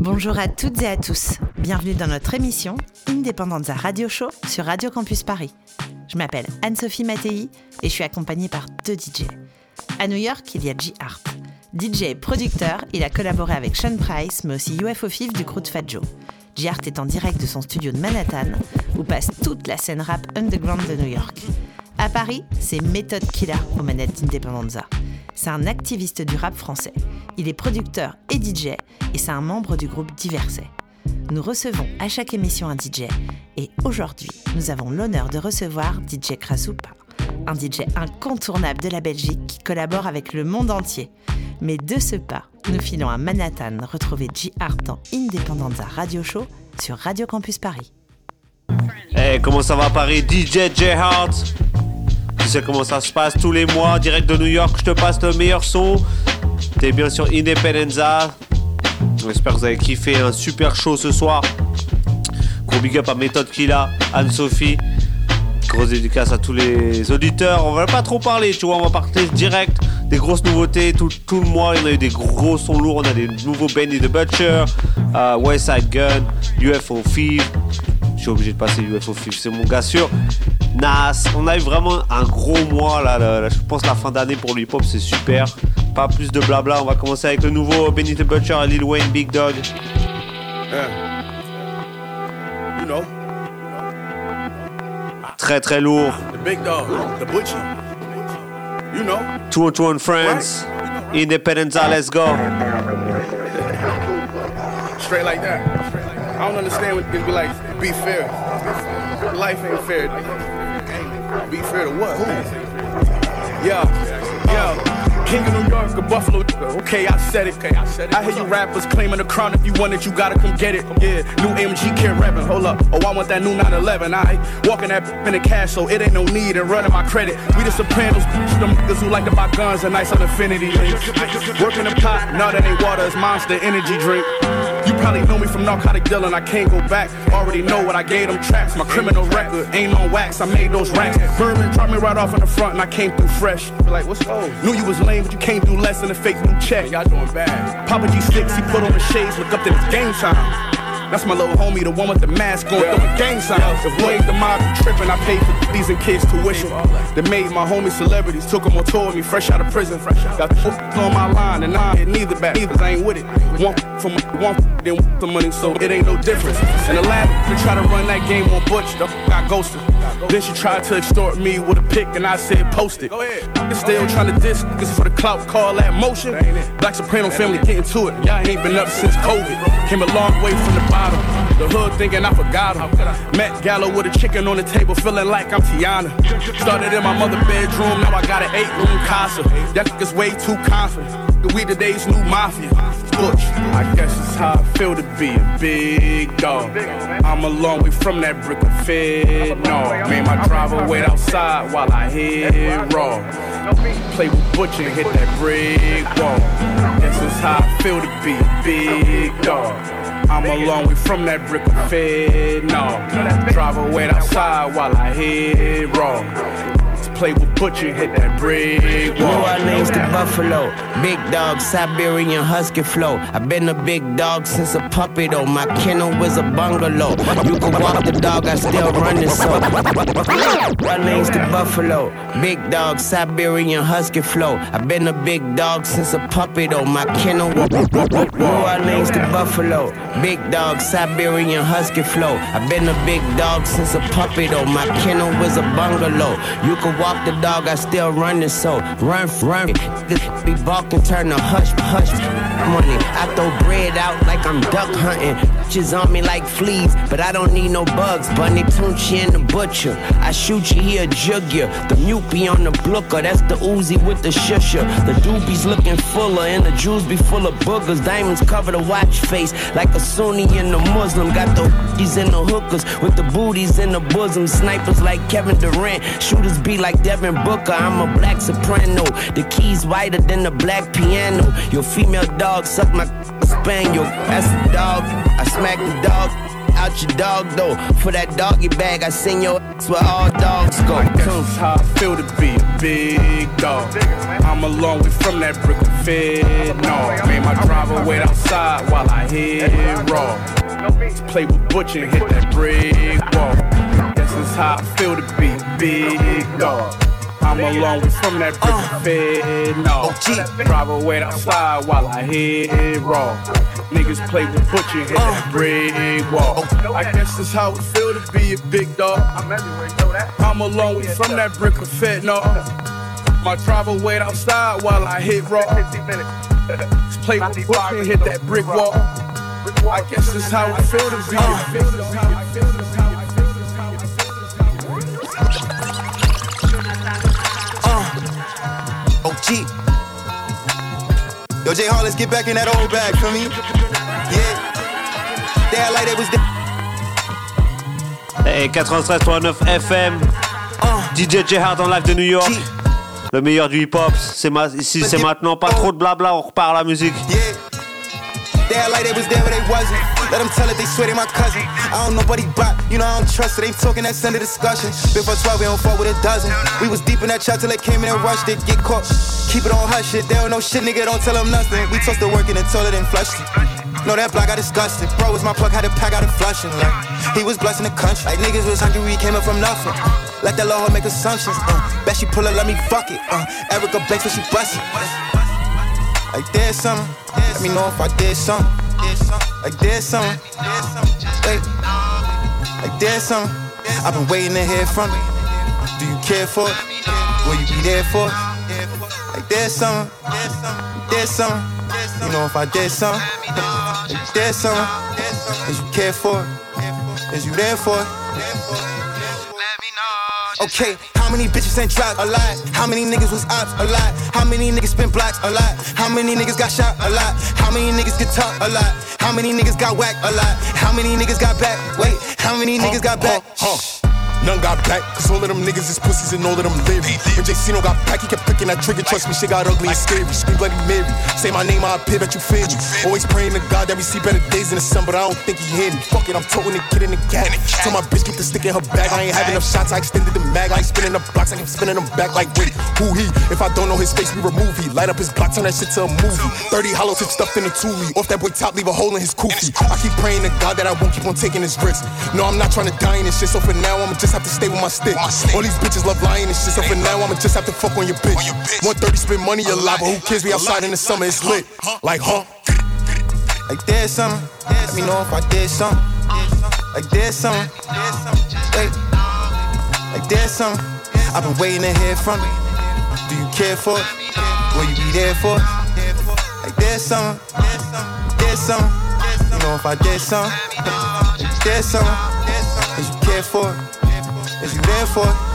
Bonjour à toutes et à tous. Bienvenue dans notre émission Indépendanza Radio Show sur Radio Campus Paris. Je m'appelle Anne-Sophie Mattei et je suis accompagnée par deux DJ. À New York, il y a G Art. DJ et producteur, il a collaboré avec Sean Price, mais aussi UFO Fif du crew de Fat Joe. G Art est en direct de son studio de Manhattan, où passe toute la scène rap underground de New York. À Paris, c'est Méthode Killer aux manettes d'Independenza. C'est un activiste du rap français. Il est producteur et DJ, et c'est un membre du groupe Diverset. Nous recevons à chaque émission un DJ, et aujourd'hui, nous avons l'honneur de recevoir DJ Krasupa, un DJ incontournable de la Belgique qui collabore avec le monde entier. Mais de ce pas, nous filons à Manhattan retrouver G Art dans Independence Radio Show sur Radio Campus Paris. Hey, comment ça va Paris? DJ J Hart Tu sais comment ça se passe tous les mois, direct de New York, je te passe le meilleur son. T'es bien sur Independenza. J'espère que vous avez kiffé un super show ce soir. Gros big up à Méthode Killa, Anne-Sophie. Grosse dédicace à tous les auditeurs. On va pas trop parler, tu vois, on va partir direct. Des grosses nouveautés tout, tout le mois. En a eu des gros sons lourds. On a des nouveaux Benny the Butcher, euh, West Side Gun, UFO Fever. Je suis obligé de passer UFO Fever, c'est mon gars sûr. Nas, on a eu vraiment un gros mois là. là, là. je pense la fin d'année pour le hip-hop, c'est super. Pas plus de blabla. On va commencer avec le nouveau Benny the Butcher, Lil Wayne, Big Dog. Yeah. You know, Très très lourd. the big dog, the butcher. You know, 221 Friends, Independenza, let's go. straight like that. I don't understand what be like, be fair. Life ain't fair. Be fair to what? Who? Yeah, yeah. King of New York, a Buffalo. Okay, I said it. Okay, I said it. I hear you rappers claiming the crown. If you want it, you gotta come get it. Yeah, new AMG kid rapping. Hold up. Oh, I want that new 911. I walking that in the cash, so it ain't no need in running my credit. We the Sopranos, them niggas who like to buy guns and nice on infinity links. Working the pot, no, that ain't water, it's monster energy drink. Probably know me from narcotic dealing, I can't go back. Already know what I gave them tracks. My criminal record ain't on wax, I made those racks. Bourbon dropped me right off in the front and I came through fresh. Be Like, what's up? Knew you was lame, but you came through less than a fake new check. Y'all doing bad. Papa G6, he put on the shades, look up to it's game time. That's my little homie, the one with the mask on, throwing gang signs. If we ain't the mob, you tripping. I paid for these and kids tuition. They made my homies celebrities, took them on tour with me, fresh out of prison. Got the on my line, and I ain't neither back, neither I ain't with it. One for money, one then for money, so it ain't no difference. And the lab, they try to run that game on Butch, the got ghosted. Then she tried to extort me with a pic, and I said post it. Still trying to diss, cause for the clout, call that motion. Black Soprano family getting to it. Y'all ain't been up since COVID. Came a long way from the bottom. The hood thinking I forgot him. Met Gallo with a chicken on the table, feeling like I'm Tiana. Started in my mother bedroom, now I got an eight room casa. That nigga's way too confident. The We today's new mafia. Butch, I guess it's how I feel to be a big dog. I'm a long way from that brick of fed. No, made my driver wait outside while I hit raw. Play with Butch and hit that brick wall. Guess it's how I feel to be a big dog. I'm a long way from that brick of fed. No, driver wait outside while I hit raw. Play with Butcher, hit that brick New. Orleans to Buffalo, big dog, Siberian husky flow. I've been a big dog since a puppy though. My kennel was a bungalow. You can walk the dog, I still run it so. New Orleans to Buffalo, big dog, Siberian husky flow. I've been a big dog since a puppy though. My kennel. New Orleans to Buffalo, big dog, Siberian husky flow. I've been a big dog since a puppy though. My kennel was a bungalow. You can walk the dog, I still run it so. Run, run. This be balking, turn to hush, hush. Money, I throw bread out like I'm duck hunting. Bitches on me like fleas, but I don't need no bugs. Bunny Tunechi and the butcher. I shoot you, he'll jug you. The mute be on the blooker, that's the Uzi with the shusher. The doobies looking fuller, and the jewels be full of boogers. Diamonds cover the watch face like a Sunni and a Muslim. Got the hookies and the hookers with the booties in the bosom. Snipers like Kevin Durant, shooters be like Devin Booker. I'm a black soprano. The keys whiter than the black piano. Your female dog suck my spaniel. That's a dog. I smack the dog. Out your dog though. For that doggy bag, I send your ass where all dogs go. This Come. is how I feel to be a big dog. I'm a long way from that brick of fed. No, made my driver wait outside while I hit raw. Play with Butcher and hit that brick wall. Guess that's how I feel to be big dog. I'm alone from that brick uh, fed, no. Drive away outside while I hit raw. Niggas play with Butcher and hit uh, that brick wall. I guess that's how it feel to be a big dog. I'm a long way from that brick of fed, no. My driver wait outside while I hit raw. Play with Butcher and hit that brick wall. I guess that's how it feel to be. Uh, Yo, J Hall, let's get back in that old bag for me. Yeah. They like they was there. Hey, 93.9 FM. DJ J Hard en live de New York. Le meilleur du hip hop, c'est ma ici c'est maintenant, pas trop de blabla, on repart à la musique. Yeah. They like they was there, but they wasn't. Let them tell it, they swear they my cousin. I don't know he bop, you know I don't trust it. Ain't talking that send a discussion. Been for 12, we don't fuck with a dozen. We was deep in that trap till they came in and rushed it. Get caught, keep it on hush shit. They don't know shit, nigga, don't tell them nothing. We tossed the work and told it and flushed it. Know that block got disgusted. Bro was my plug, had to pack out a flushing. Like, he was blessing the country. Like niggas was hungry, we came up from nothing. Let that Lord make assumptions. Uh, bet she pull up, let me fuck it. Uh, Erica Banks when she bust it. Like there's something. Let me know if I did something. Like there's something. Wait. Like there's something. I've been waiting to hear from you. Do you care for it? Will you be there for it? Like there's something. There's something. You know if I did something. Like there's something. Is you care for it? Is you there for it? Okay, how many bitches ain't dropped? A lot. How many niggas was ops? A lot. How many niggas spent blocks? A lot. How many niggas got shot? A lot. How many niggas get talk? A lot. How many niggas got whacked? A lot. How many niggas got back? Wait, how many niggas got back? Huh, huh. None got back, cause all of them niggas is pussies and all of them live. When JC no got back, he kept picking that trigger. Trust me, shit got ugly and scary. Scream bloody Mary. Say my name, I appear that you feel me. Always praying to God that we see better days in the sun, but I don't think he hear me. Fuck it, I'm toting the kid in the cat. Tell my bitch get the stick in her bag. I ain't having enough shots, I extended the mag. I ain't spinning the blocks, I keep spinning them back like wait, who he? If I don't know his face, we remove he. Light up his block, turn that shit to a movie. 30 hollow tip stuffed in a toolie. Off that boy top, leave a hole in his koofy. I keep praying to God that I won't keep on taking his risks. No, I'm not trying to die in this shit, so for now I'ma just have to stay with my stick stick. All these bitches love lying and shit, so for now I'ma just have to fuck on your bitch. 130 spend money a lot, but who cares? We outside in the summer, it's lit. Like, huh? Like there's something. Let me know if I did something. Like there's something. Wait. Like there's something. I've been waiting to hear from you. Do you care for it? Will you be there for it? Like there's something. There's something. You know if I did something. There's something. Cause you care for it. Is you there for it?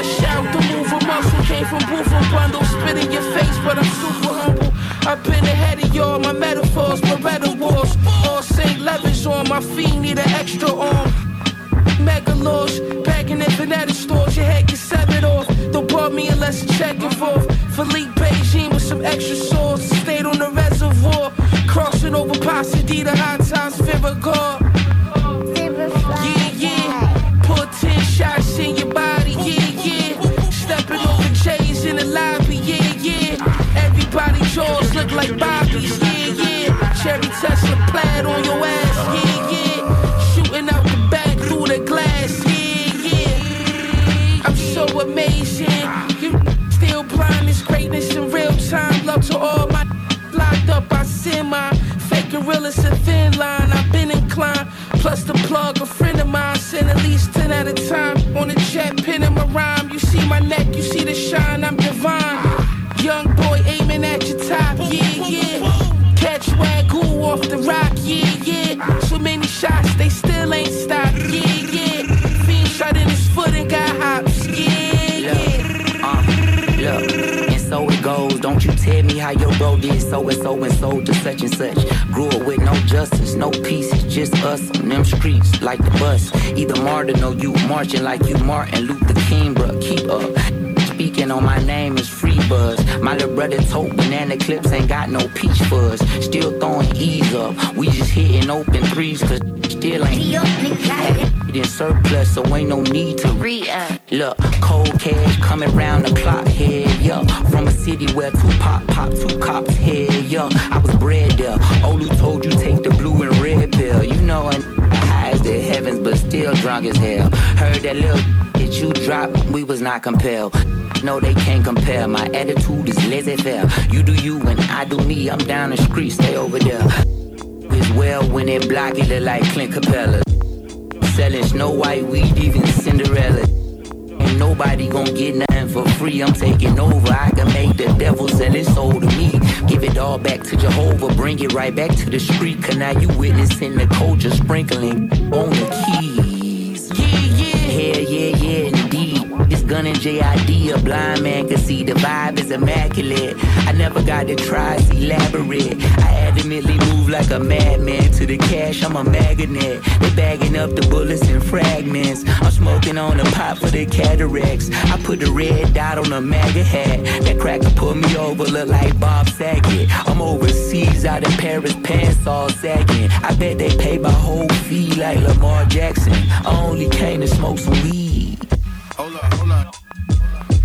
a shout to move a muscle. Came from booth and spit in your face, but I'm super humble. I've been ahead of y'all, my metaphors were red wars. All St. Levin's on my feet, need an extra arm. Megalosh, back in the stores, your head gets severed off. Don't bother me unless you check it involved. Philippe Beijing with some extra sauce, stayed on the reservoir. Crossing over Pasadena, high times, fear of God. look like Bobby's, yeah, yeah. Cherry Tesla plaid on your ass, yeah, yeah. Shooting out the back through the glass, yeah, yeah. I'm so amazing. You still blind, it's greatness in real time. Love to all my locked up, I send my fake it's a thin line. I've been inclined. Plus the plug, a friend of mine sent at least 10 at a time. On jet chat, pinning my rhyme. You see my neck, you see the shine, I'm divine. Shots, they still ain't stopped, yeah, yeah. Fiend shot in his foot and got hops, yeah, yeah. Uh, look, and so it goes. Don't you tell me how your bro did so and so and so to such and such. Grew up with no justice, no peace, it's just us on them streets like the bus. Either Martin or you marching like you Martin Luther King, bruh. Keep up. Speaking on my name is free buzz. My little brother told banana clips ain't got no peach fuzz. Still throwing E's up. We just hitting open threes cause still ain't in surplus, so ain't no need to re-up. Look, cold cash coming round the clock here, yeah. From a city where two pop pop, two cops here, yeah. I was bred there. Olu told you take the blue and red pill. You know, and high as the heavens, but still drunk as hell. Heard that little that you dropped, we was not compelled. No, they can't compare. My attitude is laissez-faire. You do you and I do me. I'm down the street, stay over there. It's well when they block it, look like Clint Capela. Selling Snow White weed, even Cinderella. Ain't nobody gon' get nothing for free. I'm taking over. I can make the devil sell his soul to me. Give it all back to Jehovah. Bring it right back to the street. Cause now you witnessing the culture sprinkling on the keys. Yeah, yeah. Yeah, yeah, This gun and JID, a blind man can see the vibe is immaculate. I never got to try, it's elaborate. I adamantly move like a madman to the cash, I'm a magnet. They bagging up the bullets in fragments. I'm smoking on the pot for the cataracts. I put the red dot on a MAGA hat. That cracker put me over, look like Bob Saget. I'm overseas, out in Paris, pants all sagging. I bet they pay my whole fee like Lamar Jackson. I only came to smoke some weed. Hold up, hold up.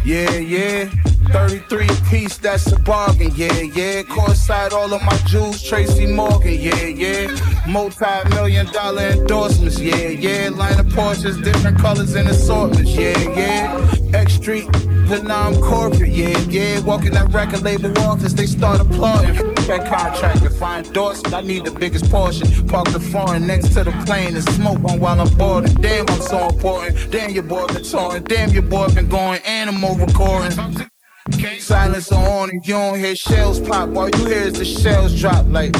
Yeah, yeah. 33 piece, that's a bargain. Yeah, yeah. Coincide all of my jewels, Tracy Morgan. Yeah, yeah. Multi million dollar endorsements. Yeah, yeah. Line of Porsches, different colors and assortments. Yeah, yeah. X Street, the non corporate. Yeah, yeah. Walking that record label office, they start applauding. That contract, if I endorse I need the biggest portion. Park the foreign next to the plane and smoke on while I'm boarding. Damn, I'm so important. Damn, your boy been touring. Damn, your boy been going animal recording. Silence on and you don't hear shells pop. All you hear the shells drop like.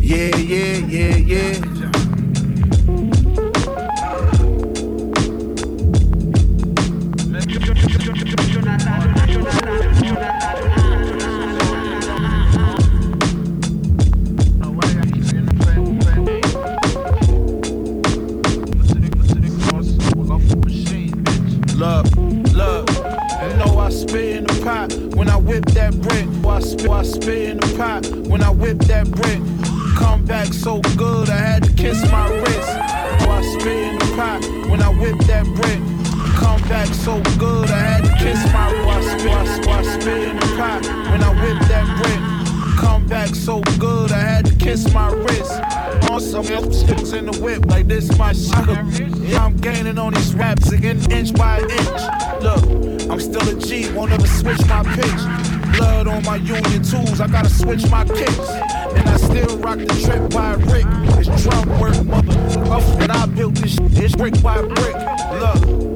Yeah, yeah, yeah, yeah. Whip that brick. I spit, I spit in the pot when I whip that brick. Come back so good, I had to kiss my wrist. I spit in the pot when I whip that brick. Come back so good, I had to kiss my wrist. I spit, I spit in the pot when I whip that brick. Come back so good, I had to kiss my wrist. On some sticks in the whip, like this my shit. Yeah, I'm gaining on these raps again, inch by inch. Look, I'm still a G, won't ever switch my pitch. Blood on my union tools, I gotta switch my kicks. And I still rock the trip by Rick. It's drum work, mother. And I built this shit, it's brick by brick. Look.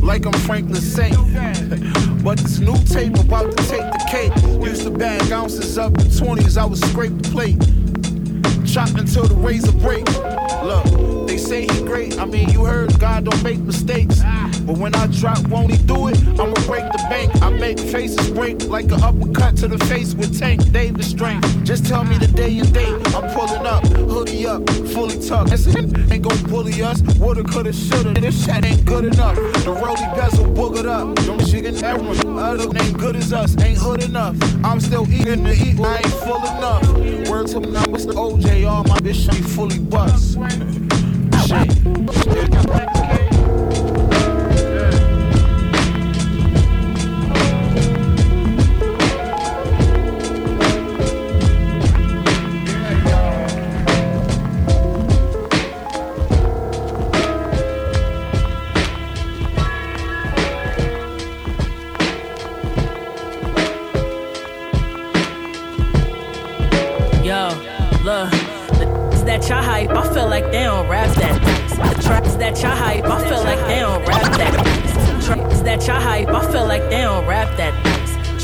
like I'm Franklin Saint. But this new tape about to take the cake. Used to bag ounces up in 20s, I would scrape the plate. Chopped until the razor break. Look, they say he great. I mean, you heard God don't make mistakes. But when I drop, won't he do it? I'ma break the bank. I make faces break like an uppercut to the face with Tank Davis strength. Just tell me the day and date. I'm pulling up, hoodie up, fully tucked. This ain't gon' bully us. Woulda, coulda, shoulda. This shit ain't good enough. The rolly bezel boogered up. Don't chicken everyone. Other ain't good as us. Ain't hood enough. I'm still eating to eat. I ain't full enough. Word to my Mr. OJ. All my bitch be fully bust. like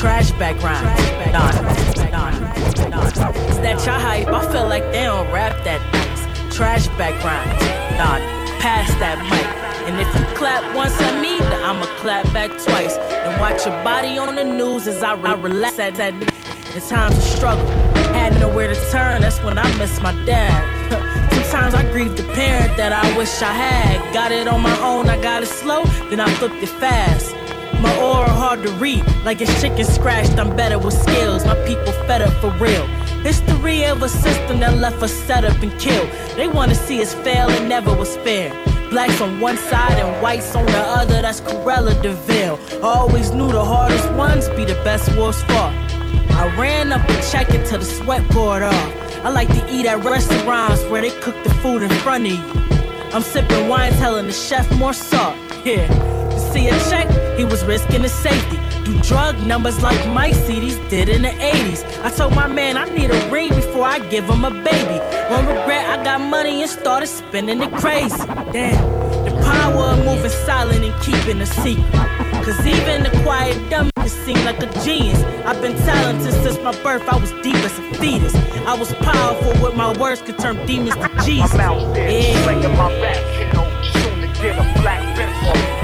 Trash background. Nah, nah, nah. Y'all hype, I feel like they don't rap that. nice. Trash background. Nah, pass that mic. And if you clap once at me, then I'ma clap back twice. And watch your body on the news as I, I relax at that. In times of struggle, had nowhere to turn, that's when I miss my dad. Sometimes I grieve the parent that I wish I had. Got it on my own, I got it slow, then I flipped it fast. My aura hard to read, like it's chicken scratched. I'm better with skills. My people fed up for real. History of a system that left us set up and killed. They wanna see us fail and never was fair. Blacks on one side and whites on the other, that's Cruella de Vil. I always knew the hardest ones be the best wolves fought. I ran up and checked it till the sweat poured off. I like to eat at restaurants where they cook the food in front of you. I'm sipping wine, telling the chef more salt. Yeah, see a check, he was risking his safety. Do drug numbers like my CDs did in the 80s. I told my man I need a ring before I give him a baby. One regret, I got money and started spending it crazy. Damn, the power of moving silent and keeping a secret. Cause even the quiet dumb seem like a genius. I've been talented since my birth, I was deep as a fetus. I was powerful with my words, could turn demons to Jesus. I'm out there, yeah. my back, kiddo. Soon to get a black pencil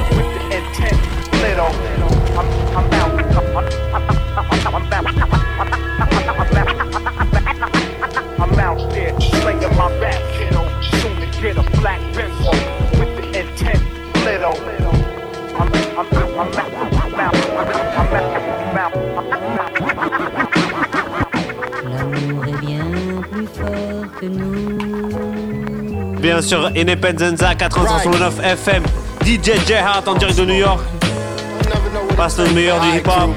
bien sûr, Independenza 409 FM, DJ J Hart en direct de New York. Passe le meilleur du hip-hop.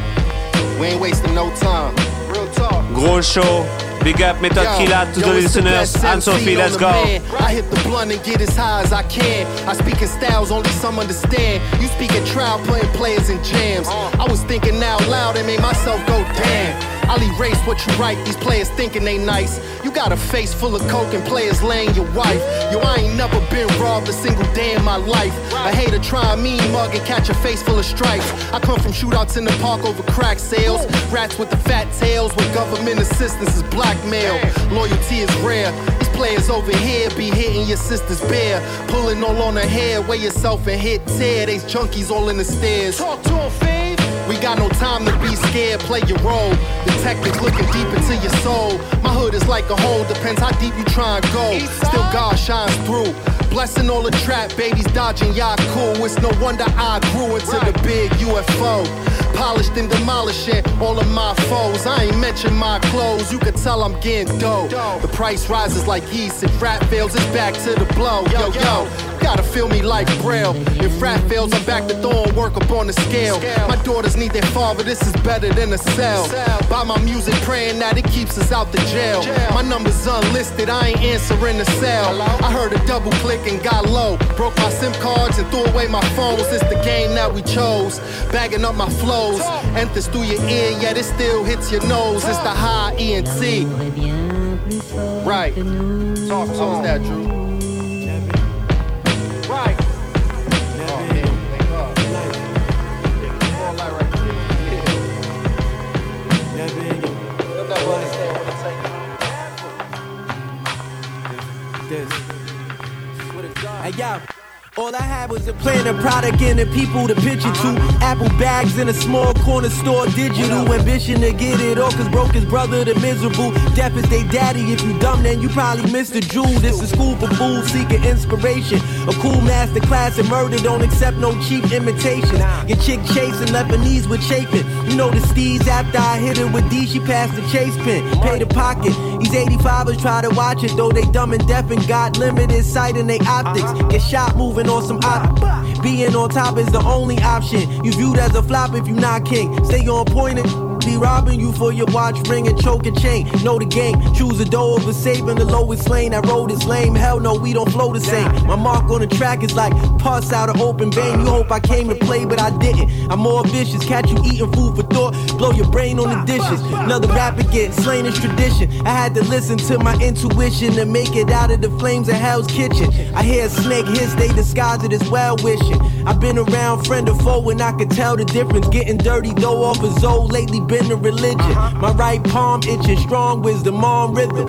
Gros show. Big up Method Killa to the listeners. Anne-Sophie, let's go. Man. I hit the blunt and get as high as I can. I speak in styles only some understand. You speak in trial, playing players in jams. Uh. I was thinking out loud and made myself go damn. I'll erase what you write. These players thinking they nice. You got a face full of coke and players laying your wife. Yo, I ain't never been robbed a single day in my life. I hate to try a mean mug and catch a face full of stripes. I come from shootouts in the park over crack sales. Rats with the fat tails with government assistance is blackmail. Loyalty is rare. These players over here be hitting your sister's bear. Pulling all on her hair, weigh yourself and hit tear. These junkies all in the stairs. Talk to him, we got no time to be scared, play your role. Detectives looking deep into your soul. My hood is like a hole, depends how deep you try and go. Still God shines through. Blessing all the trap babies dodging y'all cool. It's no wonder I grew into the big UFO. Polished and demolishing all of my foes. I ain't mention my clothes, you can tell I'm getting dope. The price rises like yeast. If rap fails, it's back to the blow. Yo, yo, gotta feel me like Braille. If rap fails, I'm back to throwing work up on the scale. My daughters need their father, this is better than a cell. Buy my music, praying that it keeps us out the jail. My number's unlisted, I ain't answering the cell. I heard a double click and got low. Broke my SIM cards and threw away my phones. It's the game that we chose. Bagging up my flows. Enters through your ear, yet it still hits your nose. It's the high ENT. Right. Talk, talk. that, Drew? Yo. All I had was a plan, a product, and the people to pitch it to. Apple bags in a small corner store, digital. Ambition to get it all, cause broke his brother, the miserable. Deaf is they daddy. If you dumb, then you probably missed the jewel. This is school for fools seeking inspiration. A cool master class in murder, don't accept no cheap imitation. Your chick chasing Lebanese with chafing. You know the steez after I hit her with D, she passed the chase pin. Pay the pocket. These 85ers try to watch it, though they dumb and deaf and got limited sight in they optics. Get shot moving on some op. Being on top is the only option. You viewed as a flop if you not king. Stay on point and be robbing you for your watch, ring, and choke and chain. Know the game. Choose a door over saving the lowest lane. That road is lame. Hell no, we don't flow the same. My mark on the track is like pus out of open vein. You hope I came to play, but I didn't. I'm more vicious. Catch you eating food for thought. Blow your brain on the dishes. Another rapper get slain is tradition. I had to listen to my intuition to make it out of the flames of Hell's Kitchen. I hear a snake hiss, they disguise it as well wishing. I've been around friend or foe and I can tell the difference. Getting dirty though off a Zoe, lately been a religion. Uh-huh. My right palm itching, strong wisdom on rhythm.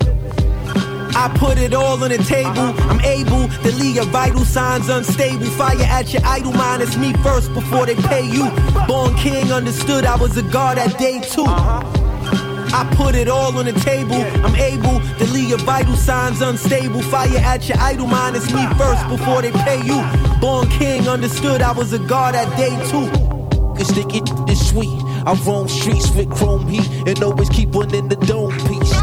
I put it all on the table. Uh-huh. I'm able to leave your vital signs unstable. Fire at your idle mind. It's me first before they pay you. Born king understood I was a god at day two. Uh-huh. I put it all on the table. I'm able to leave your vital signs unstable. Fire at your idle mind. It's me first before they pay you. Born king understood I was a god at day two. Cause sticky is sweet. I roam streets with chrome heat and always keep one in the dome piece.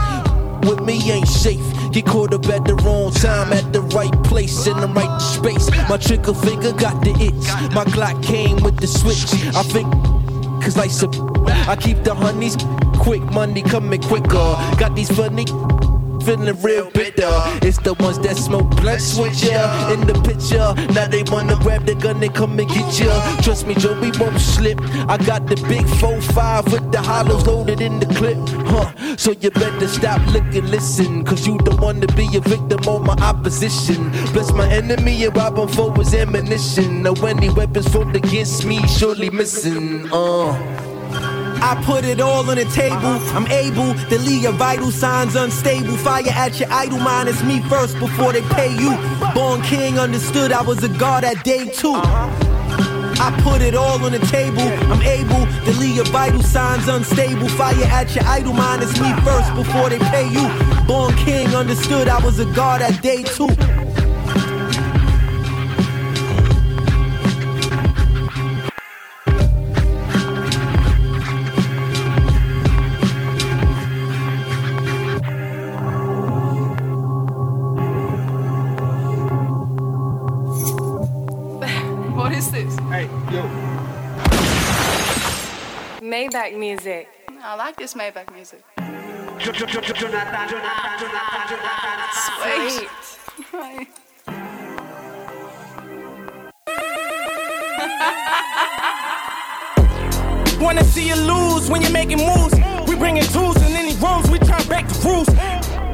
With me ain't safe. Get caught up at the wrong time, at the right place, in the right space. My trigger finger got the itch. My Glock came with the switch. I think, cause like some, I keep the honeys quick, money coming quicker. Got these funny feeling real bitter. It's the ones that smoke blunts with ya in the picture. Now they wanna grab the gun and come and get ya. Trust me, Joe, we won't slip. I got the big 4-5 with the hollows loaded in the clip. Huh. So you better stop, look and listen. Cause you don't wanna be a victim of my opposition. Bless my enemy and rob him for his ammunition. Now any weapons formed against me, surely missing. Uh. I put it all on the table. Uh-huh. I'm able to leave your vital signs unstable. Fire at your idle mind. It's me first before they pay you. Born king understood I was a god at day two. Uh-huh. I put it all on the table. I'm able to leave your vital signs unstable. Fire at your idle mind. It's me first before they pay you. Born king understood I was a god at day two. Maybach music. I like this Maybach music. Sweet. Wanna see you lose when you're making moves. We bringing tools in any rooms, we try to break the rules.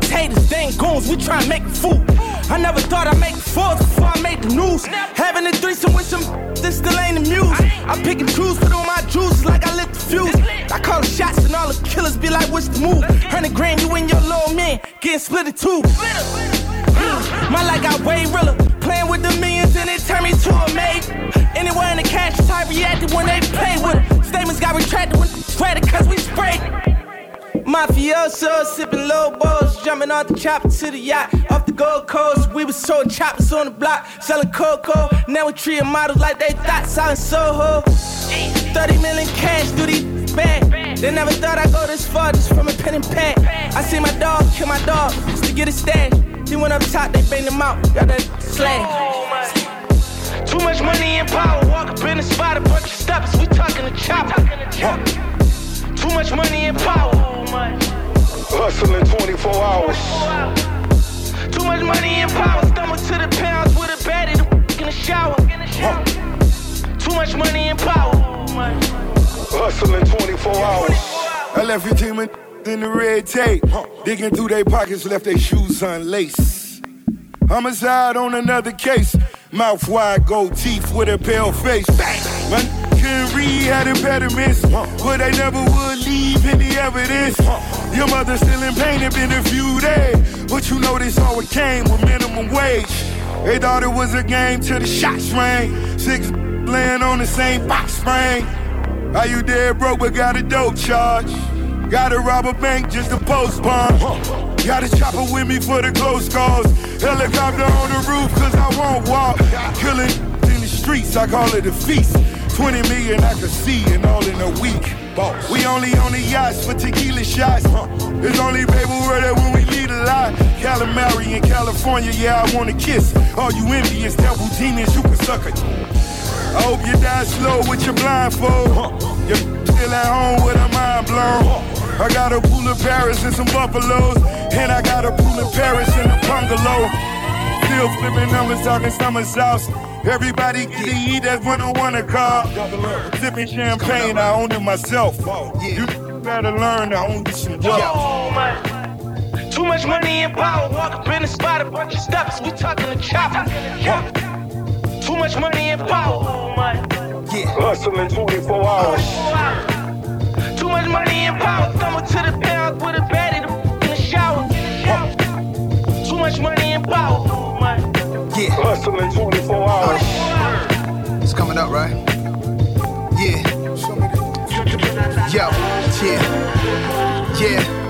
Haters, they ain't goons, we try to make a fool. I never thought I'd make fours before I made the news. Having a threesome with some, this still ain't the muse. I pick and choose, put on my juices like I lit the fuse. I call the shots and all the killers be like, what's the move? Hundred grand, you and your little man getting split in two. My life got way realer. Playing with the millions and it turned me to a maid. Anywhere in the cash, I reacted when they played with it. Statements got retracted when read cause we. Mafioso, sipping low balls, jumping off the chopper to the yacht. Off the Gold Coast, we was sold choppers on the block, selling cocoa. Now we treating models like they thought, selling Soho. 30 million cash, do these bad. They never thought I'd go this far just from a pen and pad. I see my dog kill my dog just to get a stash. He went up top, they banged him out, got that slash. Too much money and power, walk up in the spot, a bunch of steps, we talking to chopper. Too much money and power. Hustling 24 hours. Too much money and power. Stumble to the pounds with a baddie in the shower. Too much money and power. Hustling 24 hours. I left your team in in the red tape. Digging through their pockets, left their shoes unlaced. Homicide on another case. Mouth wide, gold teeth with a pale face. Man couldn't read, had impediments. But they never would leave any evidence. Your mother still in pain, it been a few days. But you know this always came with minimum wage. They thought it was a game till the shots rang. Six laying on the same box spring. Are you dead broke but got a dope charge? Gotta rob a bank just to postpone. Got a chopper with me for the close calls. Helicopter on the roof cause I won't walk. Killing in the streets, I call it a feast. 20 million I could see and all in a week. Boss. We only on the yachts for tequila shots. It's only paper that when we lead a lot. Calamari in California, yeah, I wanna kiss. All you envious devil demons, you can suck it. I hope you die slow with your blindfold. You're still at home with a mind blown. I got a pool in Paris and some buffaloes. And I got a pool in Paris and a bungalow. Still flipping numbers, talking summer sauce. Everybody get eat, that's what I wanna call. Sipping champagne, I own it myself. You better learn to own this some wealth. Too much money and power. Walk up in the spot, a bunch of steps. We talking the chopper. Too much money and power. Yeah. Hustling 24 hours. Too much money and power. Coming to the pound with a baddie in the shower. Too much money and power. Hustling 24 hours. It's coming up, right? Yeah. Yo, yeah. Yeah.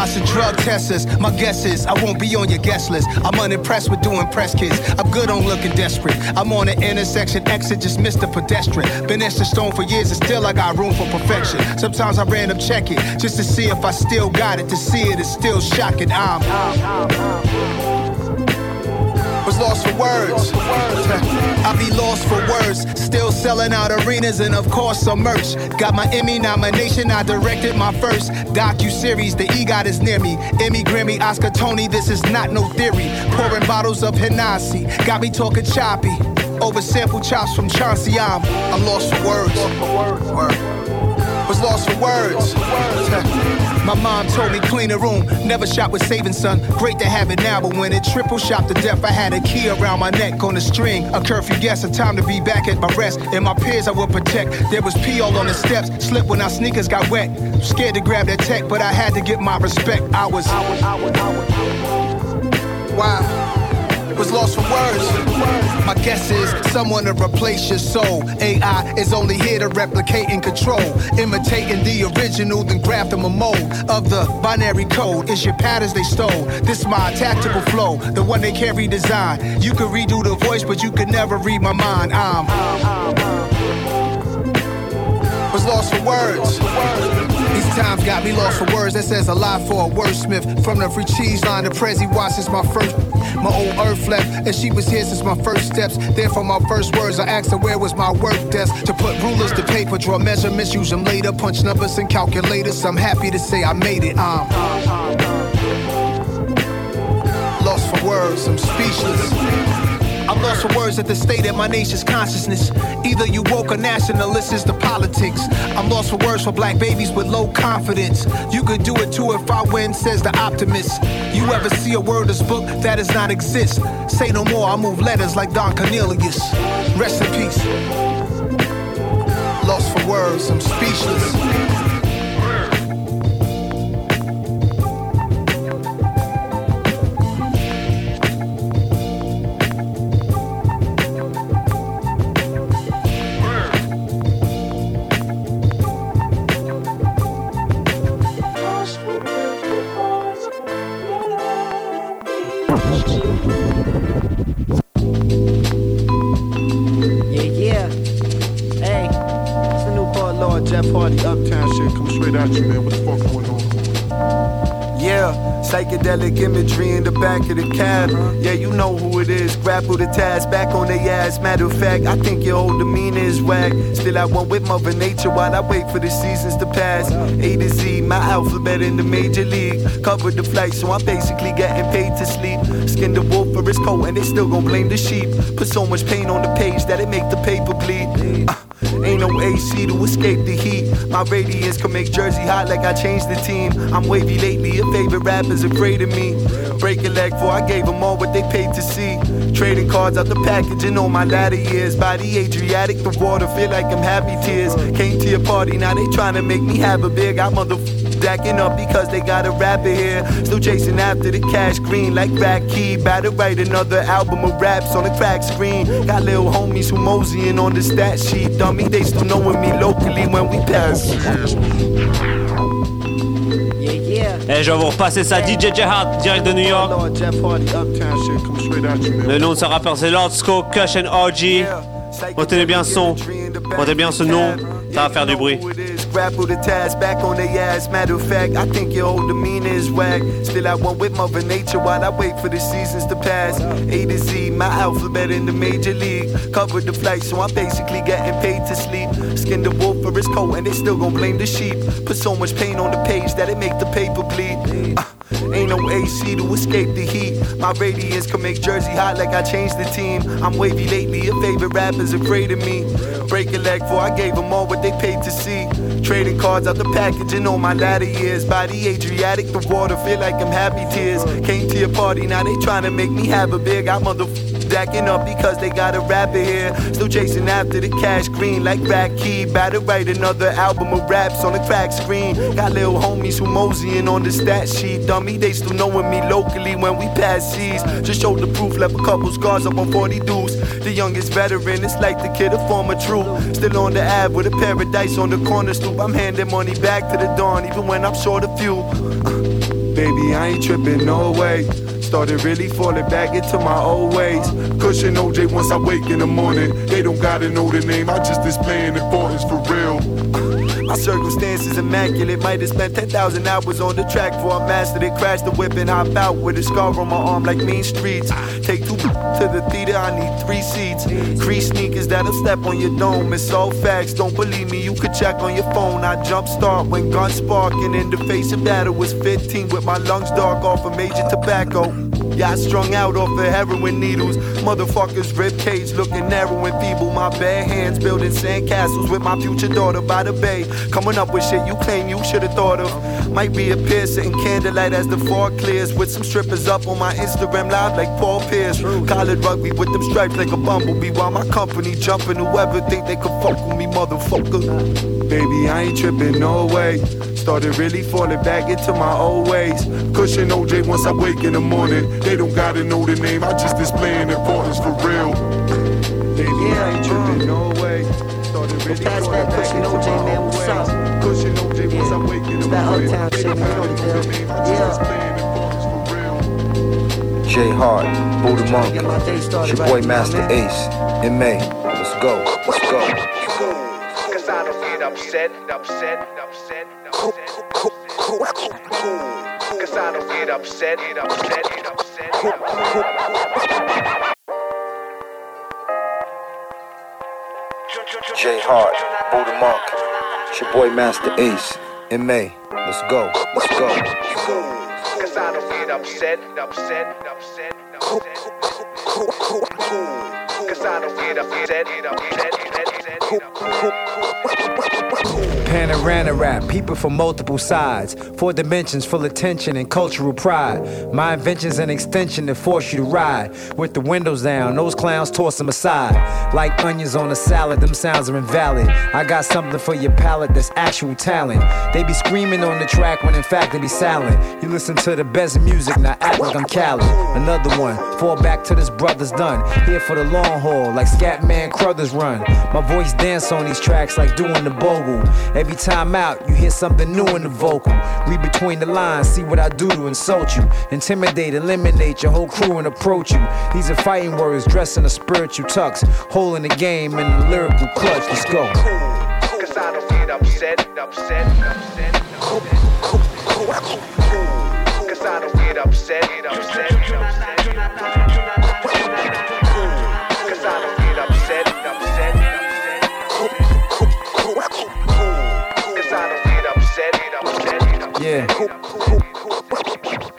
Y'all some drug testers. My guess is I won't be on your guest list. I'm unimpressed with doing press kids. I'm good on looking desperate. I'm on an intersection exit, just missed the pedestrian. Been in stone for years and still I got room for perfection. Sometimes I random check it just to see if I still got it. To see it is still shocking. I'm was lost for words. I be lost for words. Still selling out arenas and of course some merch. Got my Emmy nomination. I directed my first docu series. The EGOT is near me. Emmy, Grammy, Oscar, Tony. This is not no theory. Pouring bottles of Hennessy. Got me talking choppy. Over sample chops from Chauncey. I'm, I'm lost for words. Word. Was lost for words. My mom told me clean the room, never shot with saving son. Great to have it now, but when it triple shot to death, I had a key around my neck on a string. A curfew guess, a time to be back at my rest. And my peers I would protect. There was pee all on the steps, slipped when our sneakers got wet. Scared to grab that tech, but I had to get my respect. I was, I was, I was, I was. Wow was lost for words. My guess is someone to replace your soul. AI is only here to replicate and control. Imitating the original, then graft them a mold of the binary code. It's your patterns they stole. This my tactical flow, the one they can't redesign. You can redo the voice, but you can never read my mind. I'm was lost for words. These times got me lost for words. That says a lot for a wordsmith. From the free cheese line to Prezi since my first. My old earth left, and she was here since my first steps. Then for my first words, I asked her where was my work desk. To put rulers to paper, draw measurements, use them later, punch numbers and calculators. I'm happy to say I made it. I'm lost for words, I'm speechless. I'm lost for words at the state of my nation's consciousness. Either you woke or nationalist is the politics. I'm lost for words for black babies with low confidence. You could do it too if I win, says the optimist. You ever see a wordless book that does not exist? Say no more, I move letters like Don Cornelius. Rest in peace. Lost for words, I'm speechless. Psychedelic imagery in the back of the cab. Yeah, you know who it is. Grapple the task, back on their ass. Matter of fact, I think your whole demeanor is whack. Still, I want with Mother Nature while I wait for the seasons to pass. A to Z, my alphabet in the major league. Covered the flight, so I'm basically getting paid to sleep. Skin the wolf for his coat, and they still gon' blame the sheep. Put so much pain on the page that it make the paper bleed. Uh, No AC to escape the heat. My radiance can make Jersey hot like I changed the team. I'm wavy lately, your favorite rapper's afraid of me. Break a leg for I gave them all what they paid to see. Trading cards out the package packaging on my latter years. By the Adriatic, the water feel like I'm happy tears. Came to your party, now they trying to make me have a big. I motherfucker stacking up because they got a rapper here. Still chasing after the cash green like Rack Key. About to write another album of raps on the crack screen. Got little homies who moseying on the stat sheet. Dummy, they still knowing me locally when we pass. Et je vais vous repasser ça, DJ Jehard, direct de New York. Le nom de ce rappeur c'est Lord Sco, Cush and OG. Retenez bien son, retenez bien ce nom, ça va faire du bruit. Grapple the task back on their ass. Matter of fact, I think your whole demeanor is whack. Still, I want with Mother Nature while I wait for the seasons to pass. A to Z, my alphabet in the major league. Covered the flight, so I'm basically getting paid to sleep. Skin the wolf for his coat, and they still gon' blame the sheep. Put so much pain on the page that it make the paper bleed. Uh, Ain't no AC to escape the heat. My radiance can make Jersey hot like I changed the team. I'm wavy lately, your favorite rapper's afraid of me. Break a leg for I gave them all what they paid to see. Trading cards out the packaging on my latter years. By the Adriatic, the water feel like I'm happy tears. Came to your party, now they trying to make me have a big. I motherfucker stacking up because they got a rapper here. Still chasing after the cash green like back key. Better write another album of raps on the crack screen. Got little homies who moseying on the stat sheet. Dummy, they still knowing me locally when we pass seas. Just showed the proof, left a couple scars up on 40 dudes. The youngest veteran, it's like the kid of former troop. Still on the ab with a paradise on the corner stoop. I'm handing money back to the dawn, even when I'm short of fuel. baby, I ain't tripping, no way. Started really falling back into my old ways. Cushion OJ once I wake in the morning. They don't gotta know the name, I just displaying importance for real. My circumstances immaculate. Might have spent 10,000 hours on the track before I mastered it. Crash the whip and hop out with a scar on my arm like mean streets. Take two to the theater, I need three seats. Crease sneakers that'll step on your dome. It's all facts, don't believe me, you could check on your phone. I jump start when guns sparking in the face of battle. Was 15 with my lungs dark off of major tobacco. Yeah, I strung out off of heroin needles. Motherfuckers rib cage looking narrow and feeble. My bare hands building sandcastles with my future daughter by the bay. Coming up with shit you claim you should have thought of. Might be a peer sitting candlelight as the fog clears. With some strippers up on my Instagram live like Paul Pierce. College rugby with them stripes like a bumblebee. While my company jumping, whoever think they could fuck with me, motherfucker. Baby, I ain't tripping, no way. Started really falling back into my old ways. Cushion OJ once I wake in the morning. They don't gotta know the name, I just displaying importance for real. Baby, I ain't tripping, no way. Started really falling back into my old ways. Cushion OJ once I wake in the morning. They don't know the name, I just displaying importance for real. J Hart, Buddha Monk, your boy Masta Ace, in May. Let's go, let's go. Cause I don't get upset, upset, upset, upset. Cause I don't get upset, upset, upset. J Hart, Buddha Monk, it's your boy Masta Ace, in May. Let's go, let's go. Cause I don't get upset, upset, upset, upset. Cause I don't get upset, upset, upset. Panorama rap, people from multiple sides, four dimensions full of tension and cultural pride. My invention's an extension that force you to ride. With the windows down, those clowns toss them aside. Like onions on a salad, them sounds are invalid. I got something for your palate that's actual talent. They be screaming on the track when in fact they be silent. You listen to the best music, now act like I'm Cali. Another one, fall back to this brother's done. Here for the long haul, like Scatman Crothers run. My voice dance on these tracks like doing the bogle. Every time out, you hear something new in the vocal. Read between the lines, see what I do to insult you. Intimidate, eliminate your whole crew and approach you. These are fighting words dressed in a spiritual tux. Holding the game in the lyrical clutch. Let's go. Cause I don't get upset, upset, upset, upset. Cause I don't get upset, upset, upset. Yeah.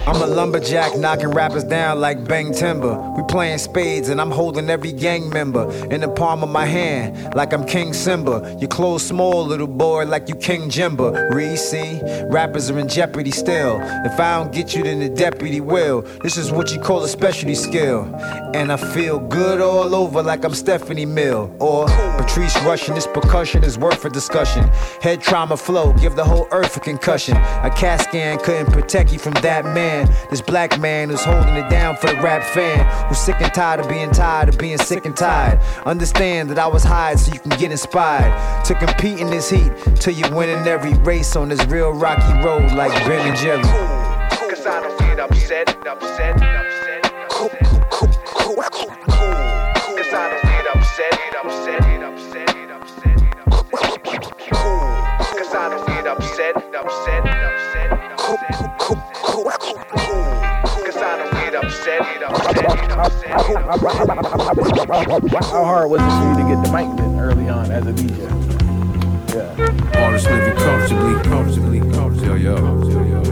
I'm a lumberjack knocking rappers down like Bang Timber. Playing spades and I'm holding every gang member in the palm of my hand like I'm King Simba. Your clothes small, little boy, like you King Jimba. Reese, rappers are in jeopardy still. If I don't get you, then the deputy will. This is what you call a specialty skill. And I feel good all over like I'm Stephanie Mill or Patrice Rushen. This percussion is worth a discussion. Head trauma flow, give the whole earth a concussion. A CAT scan couldn't protect you from that man. This black man who's holding it down for the rap fan. Who's sick and tired of being tired of being sick and tired. Understand that I was hired so you can get inspired to compete in this heat till you win in every race on this real rocky road like Ben and Jerry. Cause I don't get upset, upset, upset, Cool, cool, cool, cool, cool. Cause I don't get upset, upset, upset, upset, upset. Cool, cause I don't get upset, upset, upset, upset. Cool, cool, cool, cool, cool. Cause I don't get upset, upset. How hard was it for you to get the mic then early on as a DJ? Yeah. Artists living comfortably, comfortably, comfortably. Yo, yo, yo, yo.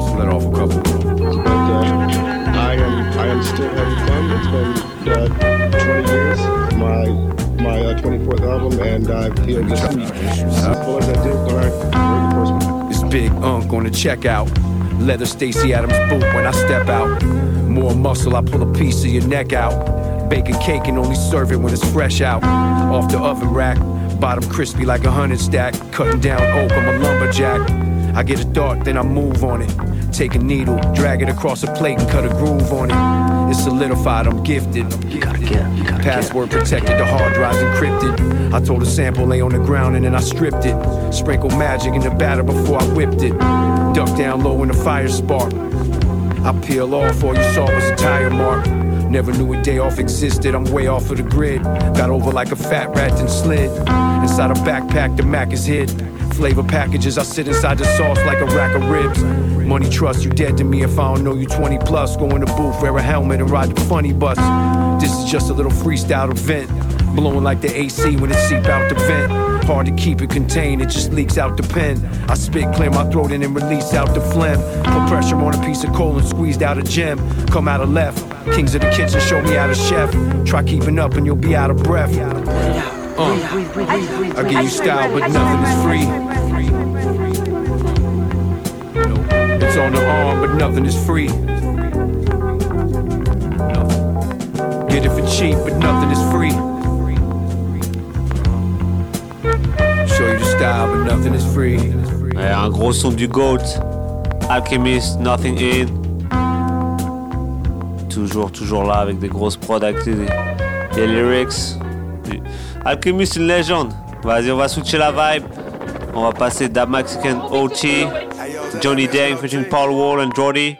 Just let off a couple. But uh, I am, I am still having fun. It's been uh, 20 years. My my uh, 24th album, and I feel just as full as I did when I heard the first one. It's Big Unk on the checkout. Leather Stacy Adams boot when I step out. More muscle, I pull a piece of your neck out. Bake a cake and only serve it when it's fresh out. Off the oven rack, bottom crispy like a hundred stack. Cutting down oak, I'm a lumberjack. I get a thought, then I move on it. Take a needle, drag it across a plate and cut a groove on it. It's solidified, I'm gifted. You gotta get, Password protected, the hard drive's encrypted. I told a sample lay on the ground and then I stripped it. Sprinkle magic in the batter before I whipped it. Duck down low in the fire spark. I peel off, all you saw was a tire mark. Never knew a day off existed, I'm way off of the grid. Got over like a fat rat and slid. Inside a backpack, the Mac is hid. Flavor packages, I sit inside the sauce like a rack of ribs. Money trust, you dead to me if I don't know you 20 plus. Go in the booth, wear a helmet and ride the funny bus. This is just a little freestyle event. Blowing like the AC when it seep out the vent. Hard to keep it contained, it just leaks out the pen. I spit, clear my throat and then release out the phlegm. Put pressure on a piece of coal and squeezed out a gem. Come out of left. Kings of the kitchen, show me how to chef. Try keeping up and you'll be out of breath. Uh, I give you style, but nothing is free. It's on the arm, but nothing is free. Get it for cheap, but nothing is free. Ouais, un gros son du GOAT. Alchemist, Nothing In. Toujours, toujours là avec des grosses prods actives, des, des lyrics. Alchemist, une légende. Vas-y, on va switcher la vibe. On va passer Da Mexican OT, Johnny Dang featuring Paul Wall and Jordy.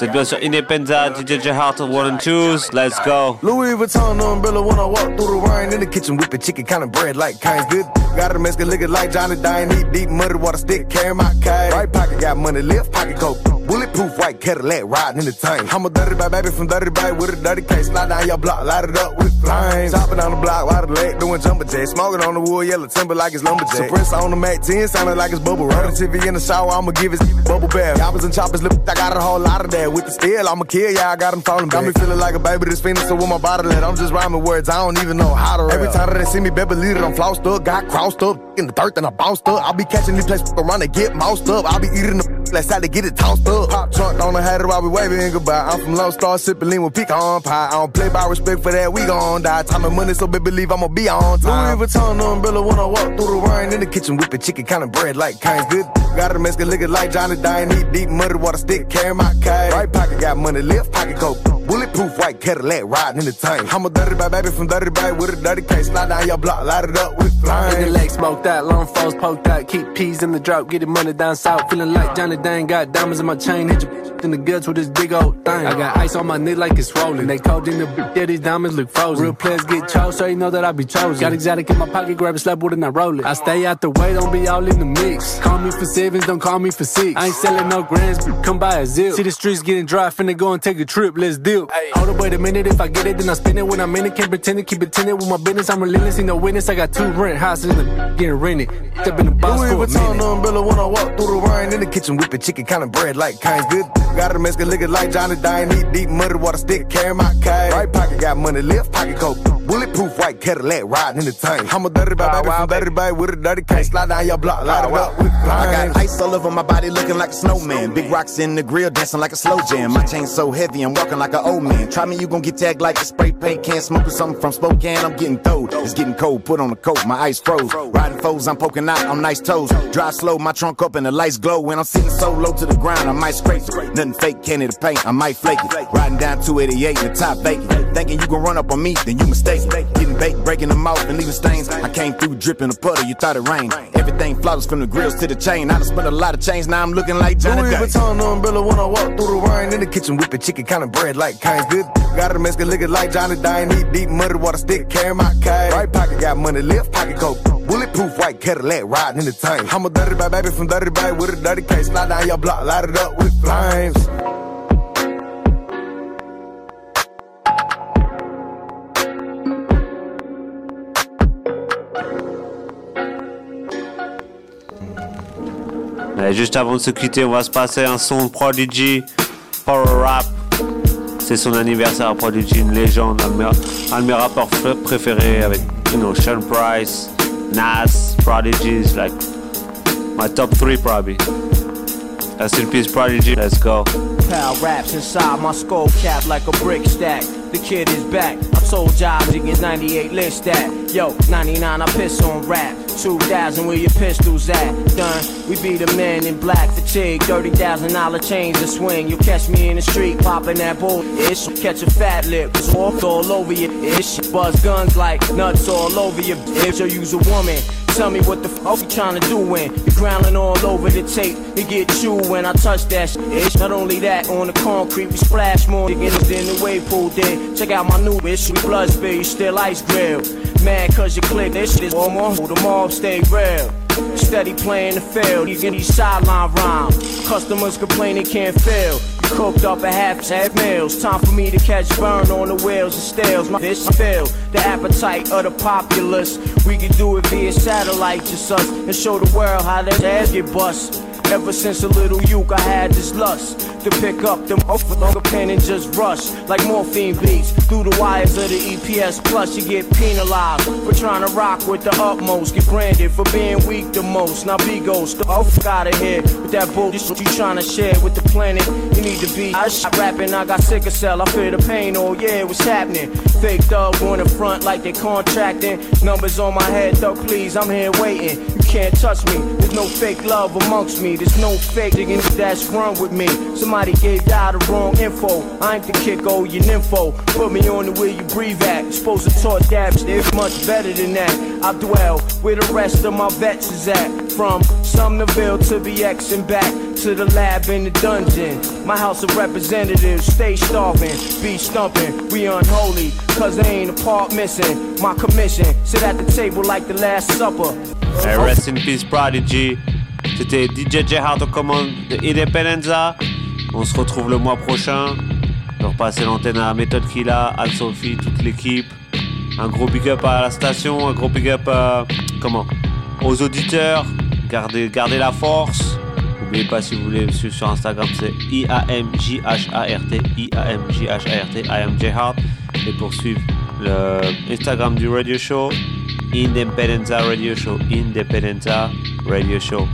Êtes bien sur Independenza, DJ J Hart of One and Twos. Let's go. Louis Vuitton umbrella when I walk through the rain in the kitchen, whipping chicken kind of bread like kinds good. Got a Mexican liquor like Johnny Dine, eat deep muddy water stick, carry my kite. Right pocket got money, left pocket coke. Bulletproof white Cadillac riding in the tank. I'm a dirty bad baby from dirty bag with a dirty case. Slide down your block, light it up with flames. Chopping on the block, while the leg doing jumper jacks. Smoking on the wood, yellow timber like it's lumberjack. Suppressor on the Mac 10, sounding like it's bubble wrap. TV in the shower, I'ma give it bubble bath. Choppers and choppers, lip, I got a whole lot of that. With the steel, I'ma kill ya, I got them falling back. Got me feeling like a baby that's fiending, so with my bottle at, I'm just rhyming words, I don't even know how to rap. Every time that they see me, baby, lead it, I'm flossed up, got crossed up, in the dirt, and I bounced up. I'll be catching these places around to get moused up. I'll be eating the Let's how to get it tossed up. Pop trunk on the hat while we waving goodbye. I'm from Lone Star, sipping lean with pecan pie. I don't play by respect for that, we gon' die. Time and money, so baby, believe I'ma be on time. Louis Vuitton umbrella when I walk through the rain in the kitchen, whipping chicken kind of bread like kinds good. Got a Mexican liquor like Johnny Dine, eat deep muddy water stick, carry my kite. Right pocket got money, left pocket coke. Bulletproof white Cadillac riding in the tank. I'm a dirty bad baby from dirty bag with a dirty case. Slide down your block, light it up with flames. In the leg, smoke that, long falls, poke that. Keep peas in the drop, get the money down south. Feeling like Johnny Dang, got diamonds in my chain. Hit your in the guts with this big old thing. I got ice on my neck like it's swollen. They cold in the bitch. yeah, these diamonds look frozen. Real players get chose, so you know that I be chosen. Got exotic in my pocket, grab a slap with it and I roll it. I stay out the way, don't be all in the mix. Call me for sevens, don't call me for six. I ain't selling no grands, but come buy a zip. See the streets getting dry, finna go and take a trip, let's deal. Hold up, wait a minute, if I get it, then I spend it. When I'm in it, can't pretend to keep it tended with my business. I'm relentless, see no witness. I got two rent houses in the getting rented. Step in the box Louis for a Vuitton minute. umbrella when I walk through the rain in the kitchen, whipping chicken kind of bread like kinds good. Got a Mexican liquor like Johnny Dine, eat deep muddy water stick, carry my kite. Right pocket got money, left pocket coke. Bulletproof white Cadillac riding in the tank. I'm a dirty bad baby from dirty bag with a dirty case. Slide down your block, light it up with I got ice all over my body looking like a snowman. Big rocks in the grill dancing like a slow jam. My chain so heavy, I'm walking like an old man. Try me, you gon' get tagged like a spray paint can. Smoking something from Spokane, I'm getting throwed. It's getting cold, put on a coat, my ice froze. Riding foes, I'm poking out on nice toes. Drive slow, my trunk up and the lights glow. When I'm sitting so low to the ground, I might scrape it. Nothing fake, candy to paint, I might flake it. Riding down 288 in the top vacant. Thinking you can run up on me, then you mistaken. Getting baked, breaking them off and leaving stains. I came through dripping a puddle, you thought it rained. Everything flawless from the grills to the chain. I done spent a lot of change, now I'm looking like Johnny Louis. Vuitton umbrella when I walk through the rain in the kitchen, whipping chicken kind of bread like kinds good. Got a Mexican liquor like Johnny Dine, eat deep muddy water stick, carry my kite. Right pocket got money, left pocket coke. Bulletproof white Cadillac riding in the tank. I'm a dirty bad baby from dirty bag with a dirty case. Juste avant de se quitter, on va se passer un son de Prodigy, Power Rap. C'est son anniversaire, Prodigy, une légende, un de mes rappeurs préférés avec you know, Sean Price, Nas, Prodigy, like my top three probably. Rest in peace, Prodigy. Let's go. Pal raps inside my skull cap like a brick stack. The kid is back. I told jobs to get 98 list that. Yo, 99 I piss on rap. 2000 where your pistols at? Done. We be the men in black fatigue. $30,000 chains to swing. You'll catch me in the street popping that bull. Ish. Catch a fat lip. Walked all over you. Ish. Buzz guns like nuts all over you. If you use a woman. Tell me what the fuck you tryna do when you're growling all over the tape. You get chewed when I touch that shit. Not only that, on the concrete we splash more than the wave pool did. Check out my new bitch, we blood spill, you still ice grill. Mad cause you click this shit is all more. The mob stay real. Steady playing the field, you these sideline rhymes. Customers complain they can't fail. You cooked up a half half meals. Time for me to catch burn on the wheels and stales. My fish feel the appetite of the populace. We can do it via satellite, just us, and show the world how that ass get bust. Ever since a little youth, I had this lust to pick up with a pen and just rush like morphine beats through the wires of the EPS. Plus, you get penalized for trying to rock with the utmost. Get branded for being weak the most. Now, be ghost, the off out of here with that bullshit you trying to share with the planet. You need to be. I shot rapping, I got sick of cell. I feel the pain. Oh yeah, what's happening? Fake thug on the front like they contracting. Numbers on my head, thug, please. I'm here waiting. You can't touch me. There's no fake love amongst me. There's no fake digging that's run with me. Somebody gave y'all the wrong info. I ain't the kick, oh, your info. Put me on the where you breathe at. Supposed to talk dabs, they're much better than that. I dwell where the rest of my vets is at. From Sumnerville to BX and back to the lab in the dungeon. My house of representatives stay starving, be stumping. We unholy, cause there ain't a part missing. My commission, sit at the table like the Last Supper. Hey, rest in peace, Prodigy. C'était DJ Hart aux commandes de Independenza. On se retrouve le mois prochain. Je vais repasser l'antenne à Méthode Killa, Al Sophie, toute l'équipe. Un gros big up à la station, un gros big up euh, comment aux auditeurs. Gardez, gardez la force. N'oubliez pas si vous voulez me suivre sur Instagram, c'est I-A-M-J-H-A-R-T. I-A-M-J-H-A-R-T. I am Hart. Et pour suivre le Instagram du radio show, Independenza Radio Show. Independenza Radio Show.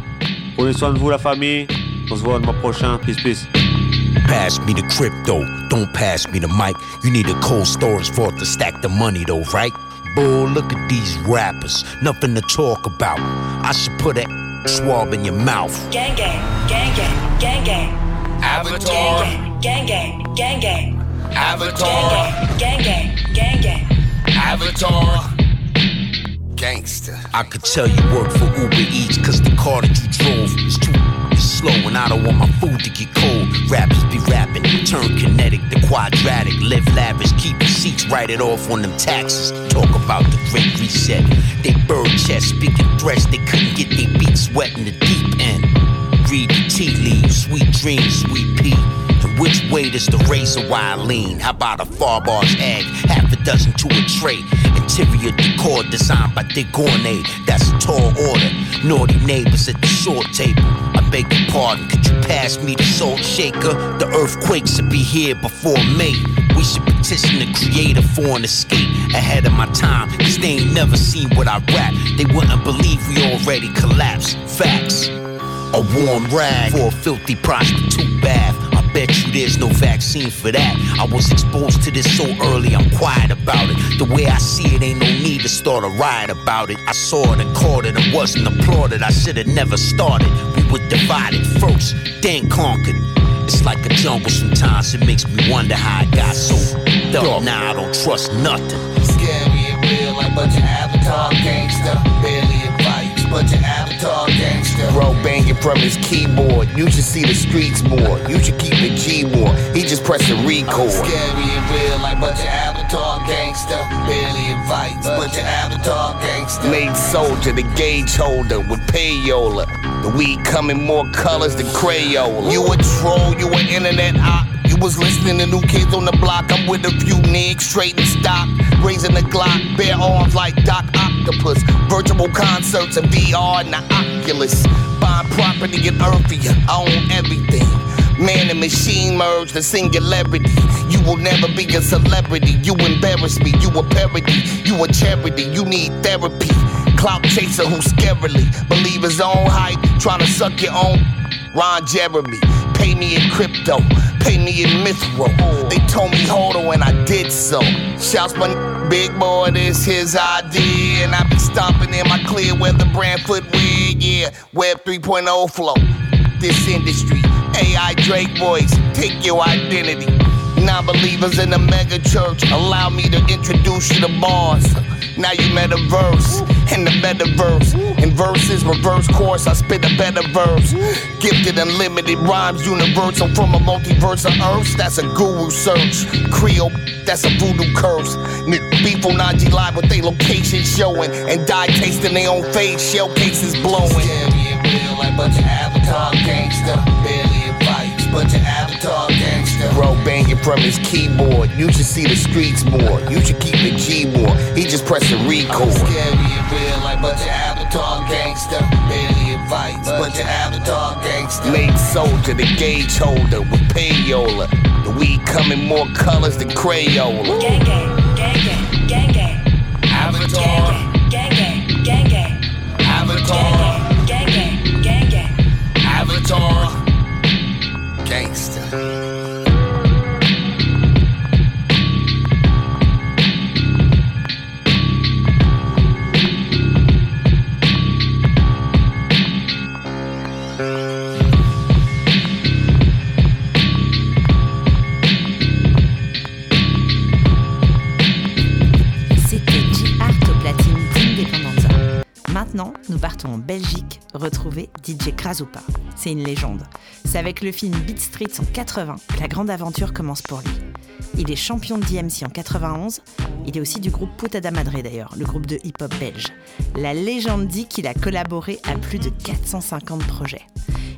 Prenez soin de vous, la famille. On se voit le mois prochain. Peace, peace. Pass me the crypto, don't pass me the mic. You need a cold storage vault to stack the money though, right? Bull, look at these rappers, nothing to talk about. I should put a swab in your mouth. Gang gang, gang gang, gang gang. Avatar. Gang gang, gang gang. Avatar. Gang gang, gang gang. Avatar. Gangster. I could tell you work for Uber Eats cause the car that you drove is too slow and I don't want my food to get cold. Rappers be rapping, turn kinetic to quadratic, live lavish, keep receipts, write it off on them taxes. Talk about the great reset. They bird chest, speaking threats, they couldn't get their beats wet in the deep end. Read the tea leaves, sweet dreams, sweet pea. Which way does the razor wire lean? How about a far bar's egg, half a dozen to a tray? Interior decor designed by Dick Gournay. That's a tall order. Naughty neighbors at the short table. I beg your pardon, could you pass me the salt shaker? The earthquakes will be here before May. We should petition the creator for an escape ahead of my time. Cause they ain't never seen what I rap. They wouldn't believe we already collapsed. Facts. A warm rag for a filthy prostitute bath. Bet you there's no vaccine for that. I was exposed to this so early, I'm quiet about it. The way I see it, ain't no need to start a riot about it. I saw it and caught it and wasn't applauded. I should have never started. We were divided first, then conquered. It's like a jungle sometimes, it makes me wonder how I got so dark. Now I don't trust nothing. Scary and real like bunch of avatar gangster. Barely bunch of avatar gangster. Bro banging from his keyboard. You should see the streets more. You should keep it G more. He just pressing record. Scary and real like bunch of avatar gangster. Barely advice, bunch uh. of avatar gangster. Made soldier, the gauge holder with payola. The weed coming more colors than Crayola. You a troll, you an internet op. Was listening to new kids on the block. I'm with a few niggas straight in stock. Raising the Glock, bare arms like Doc Octopus. Virtual concerts and VR and the Oculus. Got property in Earthia, I own everything. Man and machine merge the singularity. You will never be a celebrity. You embarrass me. You a parody. You a charity. You need therapy. Clout chaser who scarily believe his own hype. Trying to suck your own. Ron Jeremy. Pay me in crypto. Pay me in Mithro. They told me hold on and I did so. Shouts my big boy, this his idea. And I be stomping in my clear weather brand footwear. Yeah, Web 3.0 flow. This industry. AI Drake voice, take your identity. Non believers in the mega church, allow me to introduce you to bars. Now you met a verse in the metaverse. In verses, reverse course, I spit a better verse. Gifted unlimited rhymes, universal from a multiverse of earths. That's a guru search. Creole, that's a voodoo curse. Nigga beef on IG Live with they location showing. And die tasting their own face, shell cases blowing. Scary real like bunch of avatar gangster. Barely advice, avatar gangster. Bro banging from his keyboard. You should see the streets more. You should keep it G more. He just pressing record. Scary and real like bunch of avatar gangster. Barely advice, bunch of avatar gangster. Late soldier, the gauge holder with payola. The weed come in more colors than Crayola. Gang gang, gang gang, gang gang. Avatar, Gang gang, gang gang. avatar, Gang gang, C'est une légende. C'est avec le film Beat Street en 80 que la grande aventure commence pour lui. Il est champion de DMC en 91. Il est aussi du groupe Putada Madre d'ailleurs, le groupe de hip-hop belge. La légende dit qu'il a collaboré à plus de 450 projets.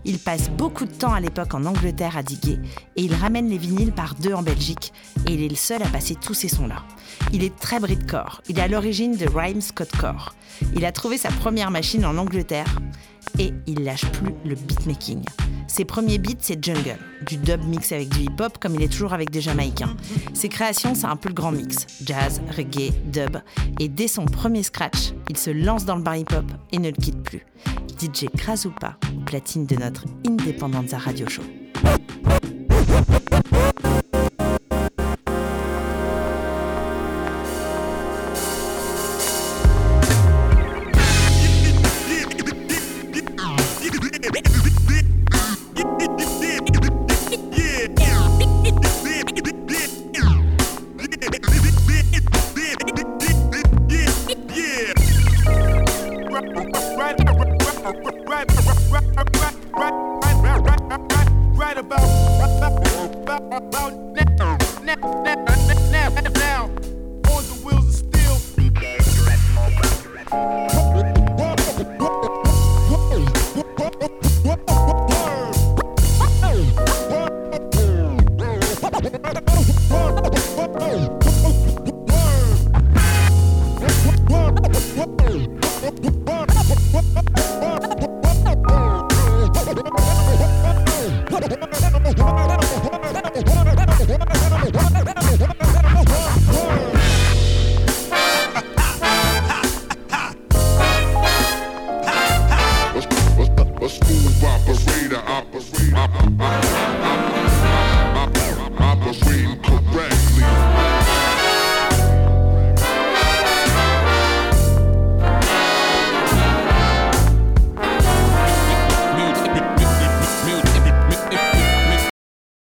Il passe beaucoup de temps à l'époque en Angleterre à diguer et il ramène les vinyles par deux en Belgique et il est le seul à passer tous ces sons-là. Il est très Britcore, il est à l'origine de Rhyme Scott Core. Il a trouvé sa première machine en Angleterre et il lâche plus le beatmaking. Ses premiers beats, c'est jungle, du dub mix avec du hip-hop comme il est toujours avec des Jamaïcains. Ses créations, c'est un peu le grand mix, jazz, reggae, dub. Et dès son premier scratch, il se lance dans le bar hip-hop et ne le quitte plus. DJ Krasupa, platine de notre Independenza Radio Show.